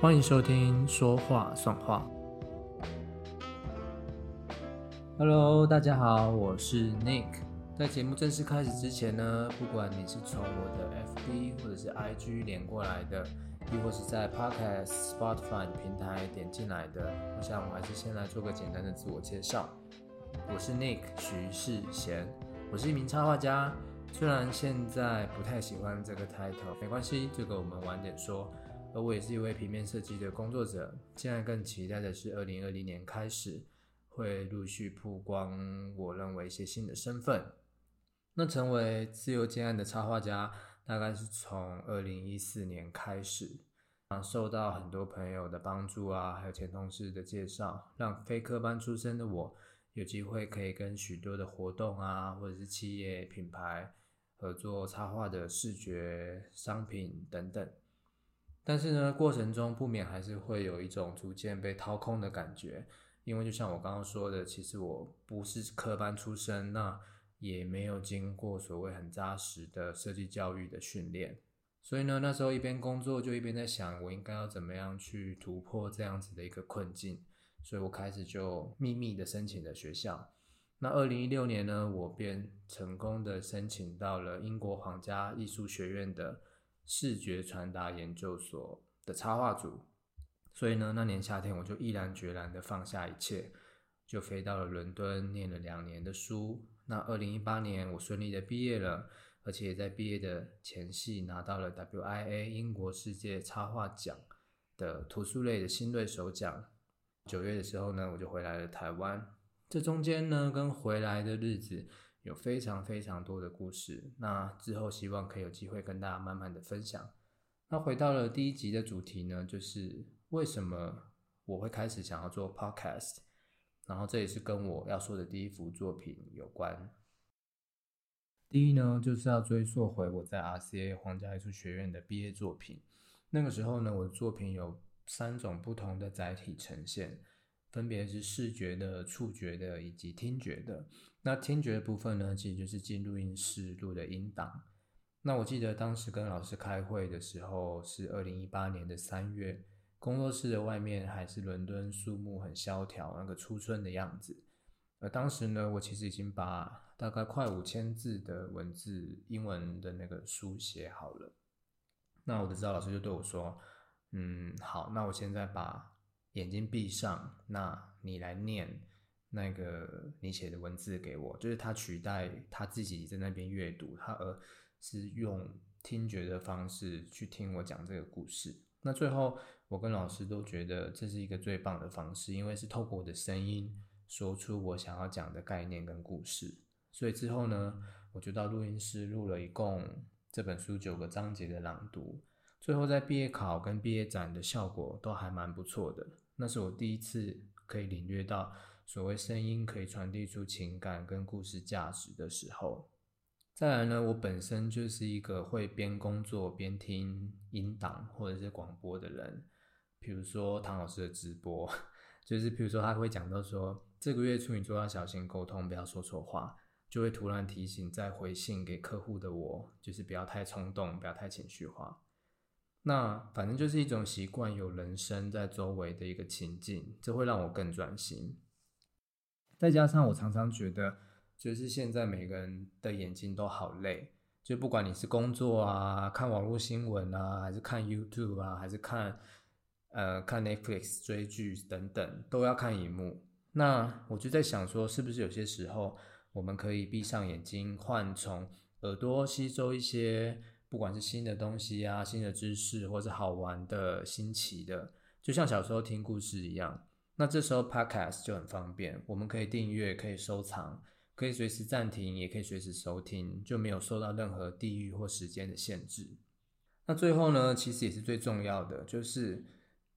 欢迎收听说话算话。Hello，大家好，我是 Nick。在节目正式开始之前呢，不管你是从我的 FB 或者是 IG 连过来的，亦或是在 Podcast、Spotify 平台点进来的，我想我还是先来做个简单的自我介绍。我是 Nick 徐世贤，我是一名插画家。虽然现在不太喜欢这个 title，没关系，这个我们晚点说。而我也是一位平面设计的工作者，现在更期待的是二零二零年开始会陆续曝光我认为一些新的身份。那成为自由接案的插画家，大概是从二零一四年开始，啊，受到很多朋友的帮助啊，还有前同事的介绍，让非科班出身的我有机会可以跟许多的活动啊，或者是企业品牌。合作插画的视觉商品等等，但是呢，过程中不免还是会有一种逐渐被掏空的感觉，因为就像我刚刚说的，其实我不是科班出身，那也没有经过所谓很扎实的设计教育的训练，所以呢，那时候一边工作就一边在想，我应该要怎么样去突破这样子的一个困境，所以我开始就秘密的申请了学校。那二零一六年呢，我便成功的申请到了英国皇家艺术学院的视觉传达研究所的插画组，所以呢，那年夏天我就毅然决然的放下一切，就飞到了伦敦念了两年的书。那二零一八年我顺利的毕业了，而且也在毕业的前夕拿到了 WIA 英国世界插画奖的图书类的新锐首奖。九月的时候呢，我就回来了台湾。这中间呢，跟回来的日子有非常非常多的故事。那之后希望可以有机会跟大家慢慢的分享。那回到了第一集的主题呢，就是为什么我会开始想要做 podcast。然后这也是跟我要说的第一幅作品有关。第一呢，就是要追溯回我在 RCA 皇家艺术学院的毕业作品。那个时候呢，我的作品有三种不同的载体呈现。分别是视觉的、触觉的以及听觉的。那听觉的部分呢，其实就是进录音室录的音档。那我记得当时跟老师开会的时候是二零一八年的三月，工作室的外面还是伦敦树木很萧条，那个初春的样子。而当时呢，我其实已经把大概快五千字的文字英文的那个书写好了。那我的指导老师就对我说：“嗯，好，那我现在把。”眼睛闭上，那你来念那个你写的文字给我，就是他取代他自己在那边阅读，他而是用听觉的方式去听我讲这个故事。那最后我跟老师都觉得这是一个最棒的方式，因为是透过我的声音说出我想要讲的概念跟故事。所以之后呢，我就到录音室录了一共这本书九个章节的朗读。最后在毕业考跟毕业展的效果都还蛮不错的，那是我第一次可以领略到所谓声音可以传递出情感跟故事价值的时候。再来呢，我本身就是一个会边工作边听音档或者是广播的人，比如说唐老师的直播，就是比如说他会讲到说这个月处女座要小心沟通，不要说错话，就会突然提醒在回信给客户的我，就是不要太冲动，不要太情绪化。那反正就是一种习惯，有人声在周围的一个情境，这会让我更专心。再加上我常常觉得，就是现在每个人的眼睛都好累，就不管你是工作啊、看网络新闻啊，还是看 YouTube 啊，还是看呃看 Netflix 追剧等等，都要看荧幕。那我就在想说，是不是有些时候我们可以闭上眼睛，换从耳朵吸收一些。不管是新的东西啊、新的知识，或者好玩的、新奇的，就像小时候听故事一样。那这时候 Podcast 就很方便，我们可以订阅、可以收藏、可以随时暂停，也可以随时收听，就没有受到任何地域或时间的限制。那最后呢，其实也是最重要的，就是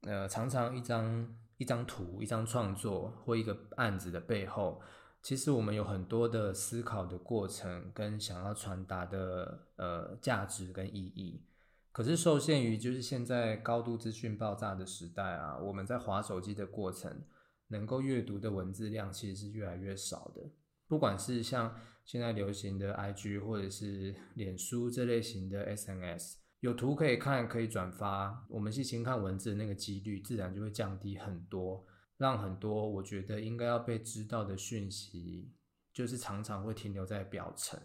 呃，常常一张一张图、一张创作或一个案子的背后。其实我们有很多的思考的过程，跟想要传达的呃价值跟意义，可是受限于就是现在高度资讯爆炸的时代啊，我们在划手机的过程，能够阅读的文字量其实是越来越少的。不管是像现在流行的 IG 或者是脸书这类型的 SNS，有图可以看，可以转发，我们细心看文字的那个几率自然就会降低很多，让很多我觉得应该要被知道的讯息，就是常常会停留在表层。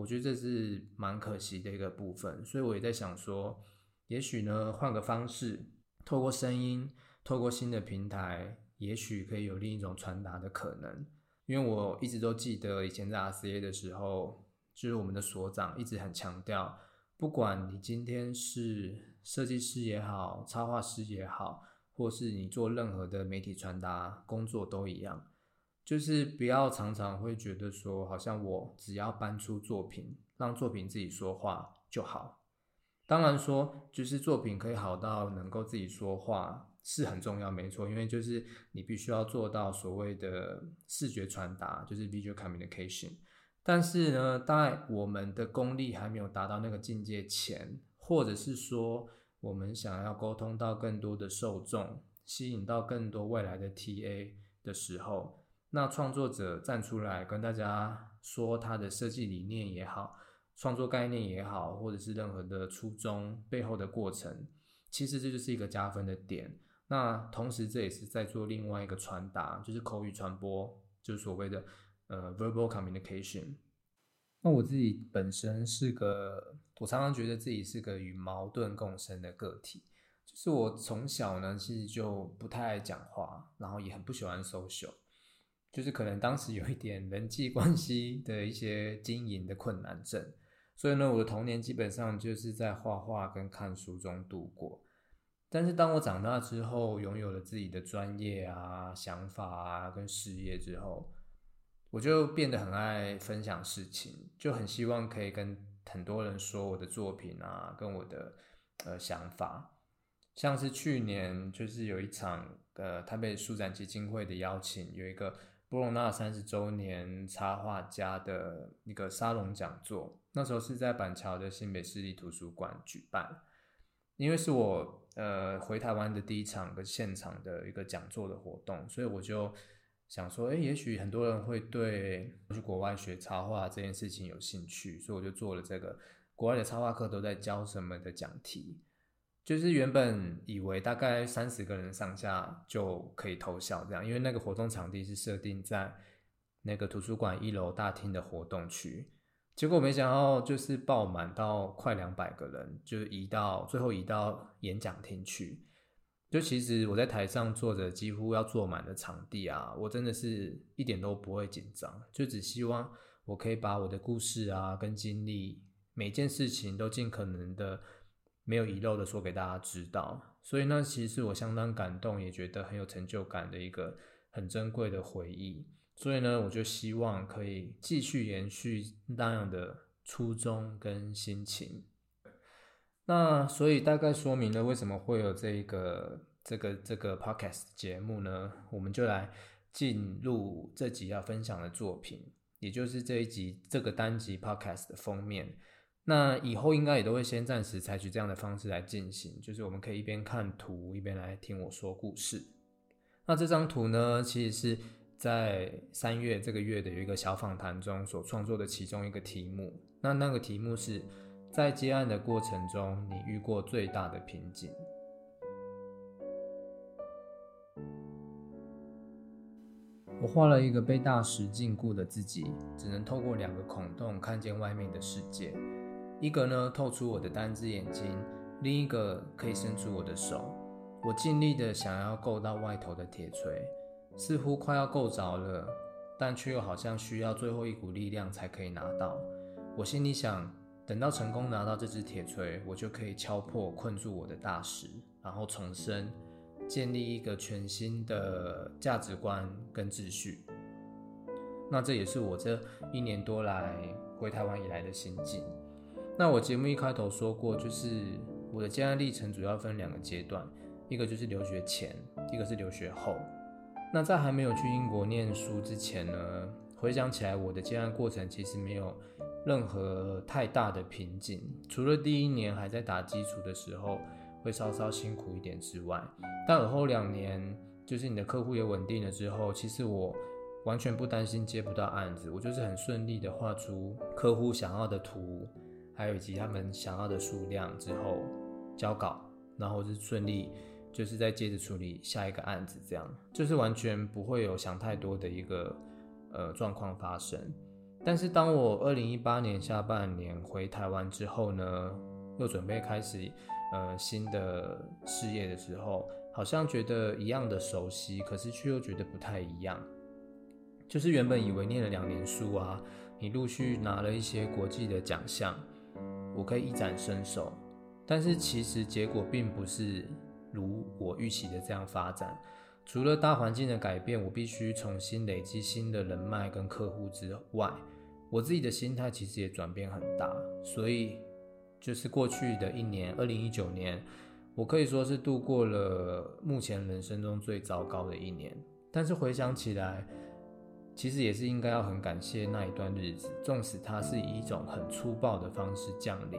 我觉得这是蛮可惜的一个部分，所以我也在想说，也许呢，换个方式，透过声音，透过新的平台，也许可以有另一种传达的可能。因为我一直都记得以前在 RCA 的时候，就是我们的所长一直很强调，不管你今天是设计师也好，插画师也好，或是你做任何的媒体传达工作都一样。就是不要常常会觉得说，好像我只要搬出作品，让作品自己说话就好。当然说，就是作品可以好到能够自己说话是很重要，没错。因为就是你必须要做到所谓的视觉传达，就是 visual communication。但是呢，在我们的功力还没有达到那个境界前，或者是说我们想要沟通到更多的受众，吸引到更多未来的 TA 的时候。那创作者站出来跟大家说他的设计理念也好，创作概念也好，或者是任何的初衷背后的过程，其实这就是一个加分的点。那同时这也是在做另外一个传达，就是口语传播，就是所谓的呃 verbal communication。那我自己本身是个，我常常觉得自己是个与矛盾共生的个体，就是我从小呢其实就不太爱讲话，然后也很不喜欢 social。就是可能当时有一点人际关系的一些经营的困难症，所以呢，我的童年基本上就是在画画跟看书中度过。但是当我长大之后，拥有了自己的专业啊、想法啊跟事业之后，我就变得很爱分享事情，就很希望可以跟很多人说我的作品啊，跟我的呃想法。像是去年就是有一场呃台北书展基金会的邀请，有一个。布隆纳三十周年插画家的一个沙龙讲座，那时候是在板桥的新北市立图书馆举办。因为是我呃回台湾的第一场的现场的一个讲座的活动，所以我就想说，哎，也许很多人会对去国外学插画这件事情有兴趣，所以我就做了这个国外的插画课都在教什么的讲题。就是原本以为大概三十个人上下就可以投效这样，因为那个活动场地是设定在那个图书馆一楼大厅的活动区，结果没想到就是爆满到快两百个人，就移到最后移到演讲厅去。就其实我在台上坐着几乎要坐满的场地啊，我真的是一点都不会紧张，就只希望我可以把我的故事啊跟经历，每件事情都尽可能的。没有遗漏的说给大家知道，所以那其实是我相当感动，也觉得很有成就感的一个很珍贵的回忆。所以呢，我就希望可以继续延续那样的初衷跟心情。那所以大概说明了为什么会有这个这个这个 podcast 节目呢？我们就来进入这集要分享的作品，也就是这一集这个单集 podcast 的封面。那以后应该也都会先暂时采取这样的方式来进行，就是我们可以一边看图一边来听我说故事。那这张图呢，其实是在三月这个月的有一个小访谈中所创作的其中一个题目。那那个题目是在接案的过程中，你遇过最大的瓶颈。我画了一个被大石禁锢的自己，只能透过两个孔洞看见外面的世界。一个呢透出我的单只眼睛，另一个可以伸出我的手。我尽力的想要够到外头的铁锤，似乎快要够着了，但却又好像需要最后一股力量才可以拿到。我心里想，等到成功拿到这只铁锤，我就可以敲破困住我的大石，然后重生，建立一个全新的价值观跟秩序。那这也是我这一年多来回台湾以来的心境。那我节目一开头说过，就是我的接案历程主要分两个阶段，一个就是留学前，一个是留学后。那在还没有去英国念书之前呢，回想起来，我的接案过程其实没有任何太大的瓶颈，除了第一年还在打基础的时候会稍稍辛苦一点之外，但而后两年，就是你的客户也稳定了之后，其实我完全不担心接不到案子，我就是很顺利的画出客户想要的图。还有以及他们想要的数量之后交稿，然后是顺利，就是再接着处理下一个案子，这样就是完全不会有想太多的一个呃状况发生。但是当我二零一八年下半年回台湾之后呢，又准备开始呃新的事业的时候，好像觉得一样的熟悉，可是却又觉得不太一样。就是原本以为念了两年书啊，你陆续拿了一些国际的奖项，我可以一展身手，但是其实结果并不是如我预期的这样发展。除了大环境的改变，我必须重新累积新的人脉跟客户之外，我自己的心态其实也转变很大。所以，就是过去的一年，二零一九年，我可以说是度过了目前人生中最糟糕的一年。但是回想起来，其实也是应该要很感谢那一段日子，纵使它是以一种很粗暴的方式降临，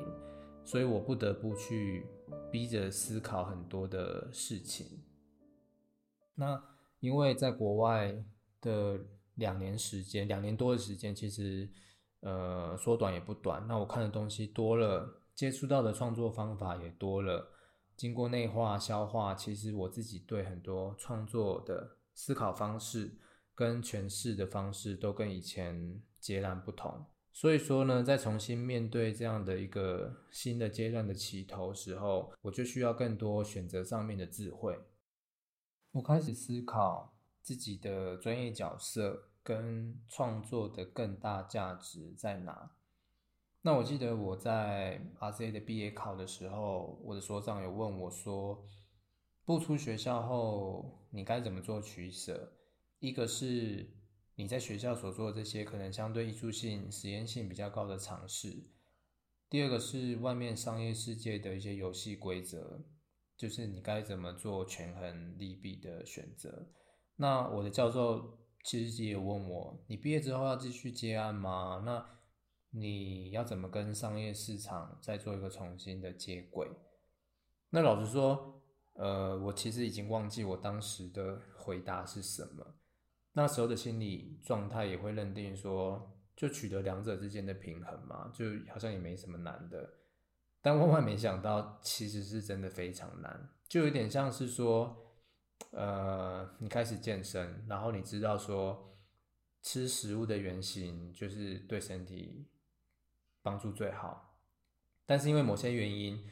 所以我不得不去逼着思考很多的事情。那因为在国外的两年时间，两年多的时间，其实呃说短也不短。那我看的东西多了，接触到的创作方法也多了。经过内化消化，其实我自己对很多创作的思考方式跟诠释的方式都跟以前截然不同。所以说呢，在重新面对这样的一个新的阶段的起头时候，我就需要更多选择上面的智慧。我开始思考自己的专业角色跟创作的更大价值在哪。那我记得我在 RCA 的毕业考的时候，我的所长有问我说：“不出学校后，你该怎么做取舍？一个是你在学校所做的这些可能相对艺术性、实验性比较高的尝试；第二个是外面商业世界的一些游戏规则。”就是你该怎么做权衡利弊的选择？那我的教授其实也问我，你毕业之后要继续接案吗？那你要怎么跟商业市场再做一个重新的接轨？那老实说，呃，我其实已经忘记我当时的回答是什么。那时候的心理状态也会认定说，就取得两者之间的平衡嘛，就好像也没什么难的。但万万没想到，其实是真的非常难，就有点像是说，呃，你开始健身，然后你知道说，吃食物的原型就是对身体帮助最好，但是因为某些原因，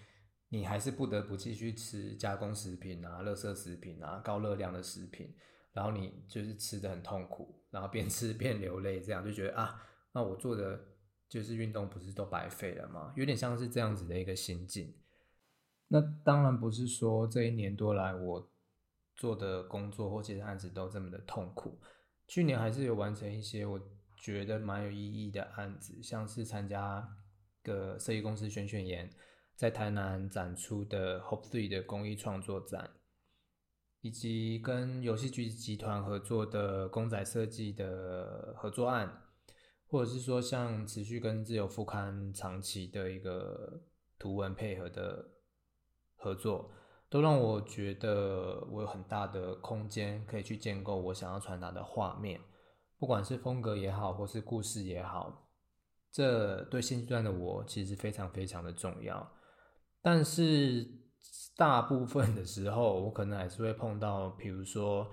你还是不得不继续吃加工食品啊、垃圾食品啊、高热量的食品，然后你就是吃的很痛苦，然后边吃边流泪，这样就觉得啊，那我做的。就是运动不是都白费了吗？有点像是这样子的一个心境。那当然不是说这一年多来我做的工作或其他案子都这么的痛苦。去年还是有完成一些我觉得蛮有意义的案子，像是参加个设计公司选选研，在台南展出的 Hope Three 的公益创作展，以及跟游戏局集团合作的公仔设计的合作案。或者是说，像持续跟自由副刊长期的一个图文配合的合作，都让我觉得我有很大的空间可以去建构我想要传达的画面，不管是风格也好，或是故事也好，这对现阶段的我其实非常非常的重要。但是大部分的时候，我可能还是会碰到，比如说，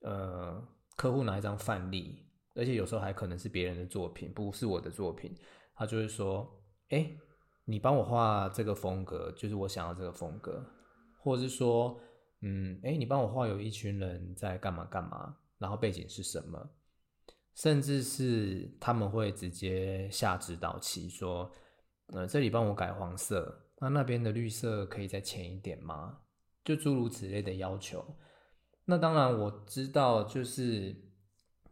呃，客户拿一张范例。而且有时候还可能是别人的作品，不是我的作品。他就会说：“哎，你帮我画这个风格，就是我想要这个风格。”或者是说：“嗯，哎，你帮我画有一群人在干嘛干嘛，然后背景是什么？”甚至是他们会直接下指导棋，说：“呃，这里帮我改黄色，那那边的绿色可以再浅一点吗？”就诸如此类的要求。那当然我知道，就是。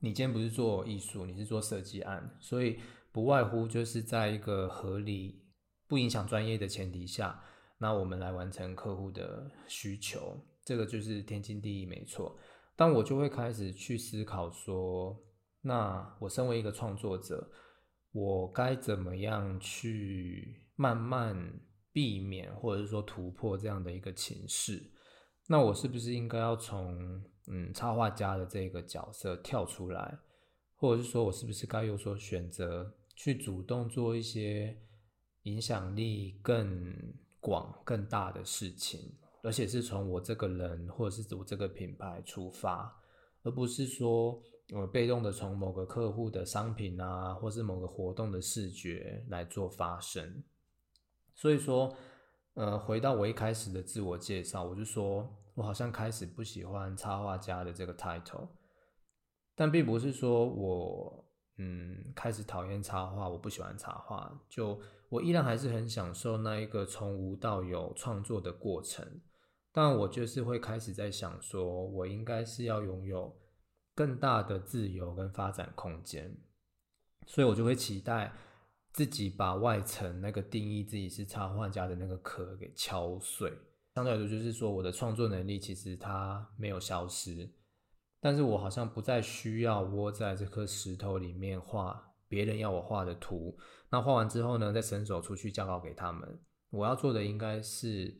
你今天不是做艺术，你是做设计案，所以不外乎就是在一个合理、不影响专业的前提下，那我们来完成客户的需求，这个就是天经地义，没错。但我就会开始去思考说，那我身为一个创作者，我该怎么样去慢慢避免，或者是说突破这样的一个情势？那我是不是应该要从？嗯，插画家的这个角色跳出来，或者是说我是不是该有所选择，去主动做一些影响力更广、更大的事情，而且是从我这个人或者是我这个品牌出发，而不是说我被动的从某个客户的商品啊，或是某个活动的视觉来做发声。所以说，呃，回到我一开始的自我介绍，我就说我好像开始不喜欢插画家的这个 title，但并不是说我。嗯，开始讨厌插画，我不喜欢插画。就我依然还是很享受那一个从无到有创作的过程，但我就是会开始在想，说我应该是要拥有更大的自由跟发展空间，所以我就会期待自己把外层那个定义自己是插画家的那个壳给敲碎。相对来说，就是说我的创作能力其实它没有消失。但是我好像不再需要窝在这颗石头里面画别人要我画的图，那画完之后呢，再伸手出去交稿给他们。我要做的应该是，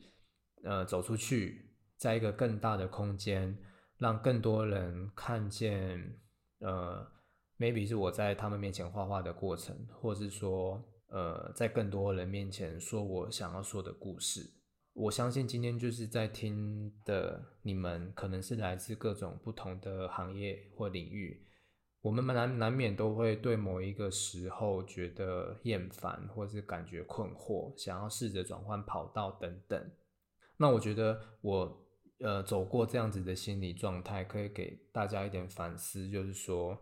呃，走出去，在一个更大的空间，让更多人看见，呃，maybe 是我在他们面前画画的过程，或是说，呃，在更多人面前说我想要说的故事。我相信今天就是在听的你们，可能是来自各种不同的行业或领域。我们难难免都会对某一个时候觉得厌烦，或是感觉困惑，想要试着转换跑道等等。那我觉得我呃走过这样子的心理状态，可以给大家一点反思，就是说，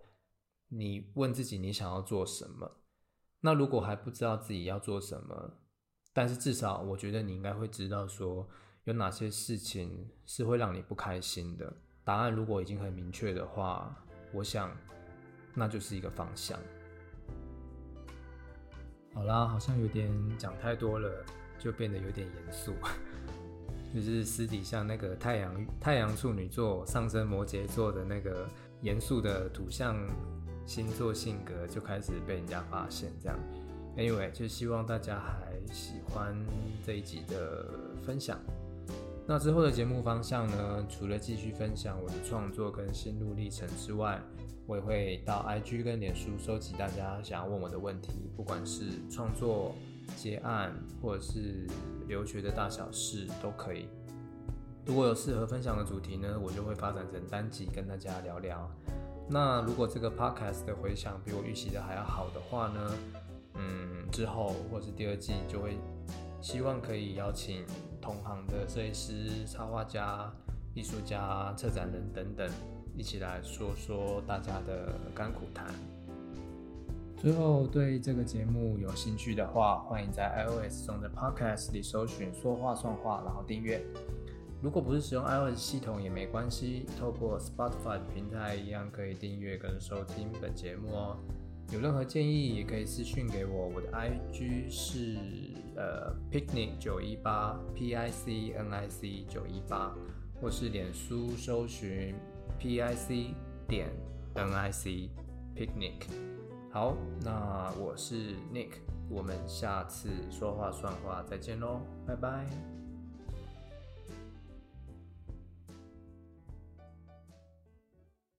你问自己你想要做什么？那如果还不知道自己要做什么？但是至少，我觉得你应该会知道，说有哪些事情是会让你不开心的。答案如果已经很明确的话，我想那就是一个方向。好啦，好像有点讲太多了，就变得有点严肃。就是私底下那个太阳太阳处女座上升摩羯座的那个严肃的土象星座性格，就开始被人家发现。这样，anyway，就希望大家还。喜欢这一集的分享，那之后的节目方向呢？除了继续分享我的创作跟心路历程之外，我也会到 IG 跟脸书收集大家想要问我的问题，不管是创作、结案或者是留学的大小事都可以。如果有适合分享的主题呢，我就会发展成单集跟大家聊聊。那如果这个 Podcast 的回响比我预期的还要好的话呢？嗯，之后或是第二季就会希望可以邀请同行的设计师、插画家、艺术家、策展人等等，一起来说说大家的甘苦谈。最后，对这个节目有兴趣的话，欢迎在 iOS 中的 Podcast 里搜寻“说话算话”，然后订阅。如果不是使用 iOS 系统也没关系，透过 Spotify 平台一样可以订阅跟收听本节目哦。有任何建议也可以私讯给我，我的 IG 是呃 picnic 九一八 P I C N I C 九一八，或是脸书搜寻 P I C 点 N I C picnic。好，那我是 Nick，我们下次说话算话再见喽，拜拜。